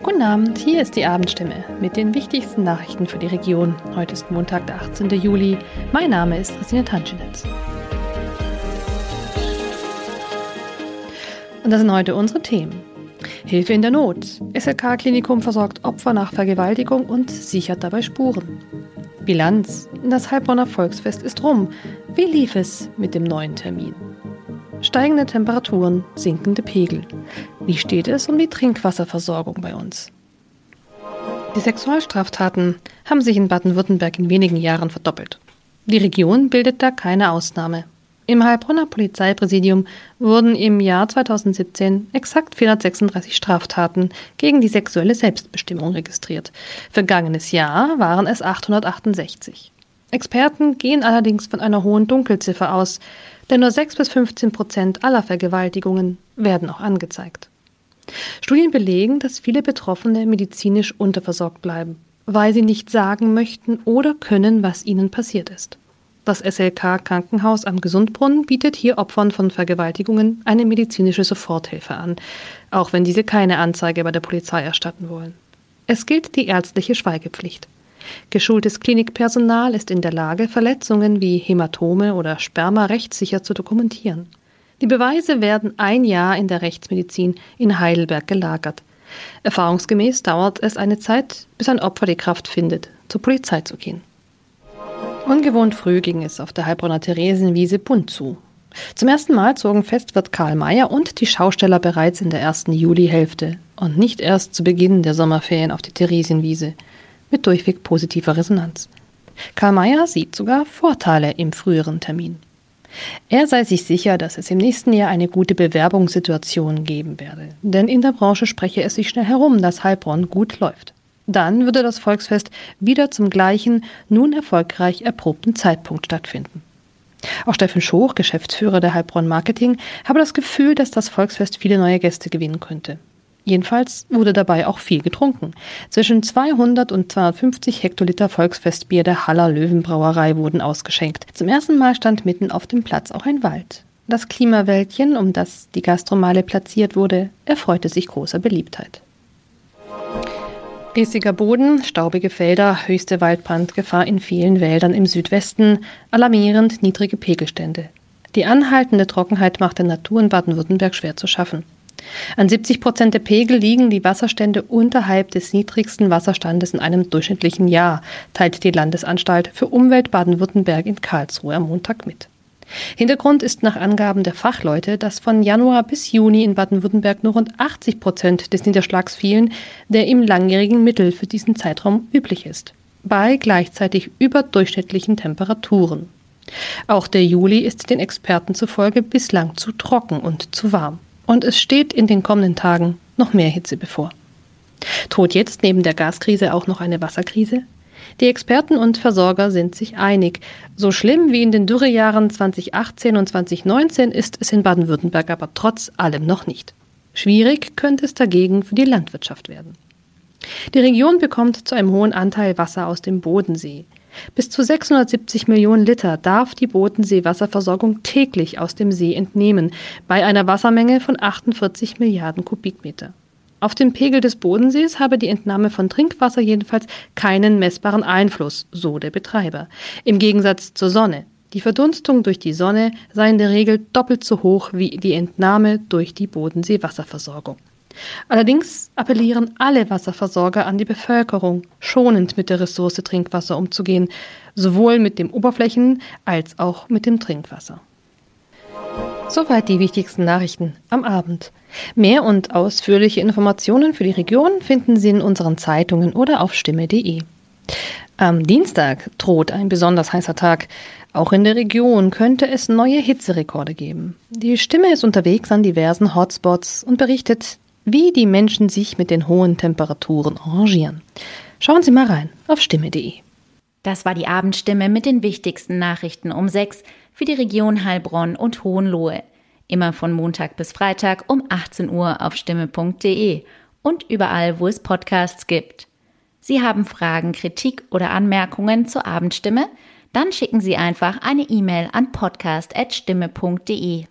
Guten Abend, hier ist die Abendstimme mit den wichtigsten Nachrichten für die Region. Heute ist Montag, der 18. Juli. Mein Name ist Christine Tanschinitz. Und das sind heute unsere Themen. Hilfe in der Not. SLK-Klinikum versorgt Opfer nach Vergewaltigung und sichert dabei Spuren. Bilanz. Das Heilbronner Volksfest ist rum. Wie lief es mit dem neuen Termin? Steigende Temperaturen, sinkende Pegel. Wie steht es um die Trinkwasserversorgung bei uns? Die Sexualstraftaten haben sich in Baden-Württemberg in wenigen Jahren verdoppelt. Die Region bildet da keine Ausnahme. Im Heilbronner Polizeipräsidium wurden im Jahr 2017 exakt 436 Straftaten gegen die sexuelle Selbstbestimmung registriert. Vergangenes Jahr waren es 868. Experten gehen allerdings von einer hohen Dunkelziffer aus, denn nur 6 bis 15 Prozent aller Vergewaltigungen werden auch angezeigt. Studien belegen, dass viele Betroffene medizinisch unterversorgt bleiben, weil sie nicht sagen möchten oder können, was ihnen passiert ist. Das SLK Krankenhaus am Gesundbrunnen bietet hier Opfern von Vergewaltigungen eine medizinische Soforthilfe an, auch wenn diese keine Anzeige bei der Polizei erstatten wollen. Es gilt die ärztliche Schweigepflicht. Geschultes Klinikpersonal ist in der Lage, Verletzungen wie Hämatome oder Sperma rechtssicher zu dokumentieren. Die Beweise werden ein Jahr in der Rechtsmedizin in Heidelberg gelagert. Erfahrungsgemäß dauert es eine Zeit, bis ein Opfer die Kraft findet, zur Polizei zu gehen. Ungewohnt früh ging es auf der Heilbronner Theresienwiese bunt zu. Zum ersten Mal zogen Festwirt Karl Mayer und die Schausteller bereits in der ersten Julihälfte und nicht erst zu Beginn der Sommerferien auf die Theresienwiese mit durchweg positiver Resonanz. Karl Mayer sieht sogar Vorteile im früheren Termin. Er sei sich sicher, dass es im nächsten Jahr eine gute Bewerbungssituation geben werde, denn in der Branche spreche es sich schnell herum, dass Heilbronn gut läuft. Dann würde das Volksfest wieder zum gleichen, nun erfolgreich erprobten Zeitpunkt stattfinden. Auch Steffen Schoch, Geschäftsführer der Heilbronn Marketing, habe das Gefühl, dass das Volksfest viele neue Gäste gewinnen könnte. Jedenfalls wurde dabei auch viel getrunken. Zwischen 200 und 250 Hektoliter Volksfestbier der Haller Löwenbrauerei wurden ausgeschenkt. Zum ersten Mal stand mitten auf dem Platz auch ein Wald. Das Klimawäldchen, um das die Gastromale platziert wurde, erfreute sich großer Beliebtheit. Riesiger Boden, staubige Felder, höchste Waldbrandgefahr in vielen Wäldern im Südwesten, alarmierend niedrige Pegelstände. Die anhaltende Trockenheit macht der Natur in Baden-Württemberg schwer zu schaffen. An 70 Prozent der Pegel liegen die Wasserstände unterhalb des niedrigsten Wasserstandes in einem durchschnittlichen Jahr, teilt die Landesanstalt für Umwelt Baden-Württemberg in Karlsruhe am Montag mit. Hintergrund ist nach Angaben der Fachleute, dass von Januar bis Juni in Baden-Württemberg nur rund 80 Prozent des Niederschlags fielen, der im langjährigen Mittel für diesen Zeitraum üblich ist, bei gleichzeitig überdurchschnittlichen Temperaturen. Auch der Juli ist den Experten zufolge bislang zu trocken und zu warm und es steht in den kommenden Tagen noch mehr Hitze bevor. Droht jetzt neben der Gaskrise auch noch eine Wasserkrise? Die Experten und Versorger sind sich einig. So schlimm wie in den Dürrejahren 2018 und 2019 ist es in Baden-Württemberg aber trotz allem noch nicht. Schwierig könnte es dagegen für die Landwirtschaft werden. Die Region bekommt zu einem hohen Anteil Wasser aus dem Bodensee. Bis zu 670 Millionen Liter darf die Bodensee-Wasserversorgung täglich aus dem See entnehmen, bei einer Wassermenge von 48 Milliarden Kubikmeter. Auf den Pegel des Bodensees habe die Entnahme von Trinkwasser jedenfalls keinen messbaren Einfluss, so der Betreiber. Im Gegensatz zur Sonne. Die Verdunstung durch die Sonne sei in der Regel doppelt so hoch wie die Entnahme durch die Bodensee-Wasserversorgung. Allerdings appellieren alle Wasserversorger an die Bevölkerung, schonend mit der Ressource Trinkwasser umzugehen, sowohl mit dem Oberflächen- als auch mit dem Trinkwasser. Soweit die wichtigsten Nachrichten am Abend. Mehr und ausführliche Informationen für die Region finden Sie in unseren Zeitungen oder auf stimme.de. Am Dienstag droht ein besonders heißer Tag. Auch in der Region könnte es neue Hitzerekorde geben. Die Stimme ist unterwegs an diversen Hotspots und berichtet, wie die Menschen sich mit den hohen Temperaturen arrangieren. Schauen Sie mal rein auf stimme.de. Das war die Abendstimme mit den wichtigsten Nachrichten um sechs für die Region Heilbronn und Hohenlohe. Immer von Montag bis Freitag um 18 Uhr auf stimme.de und überall, wo es Podcasts gibt. Sie haben Fragen, Kritik oder Anmerkungen zur Abendstimme? Dann schicken Sie einfach eine E-Mail an podcast.stimme.de.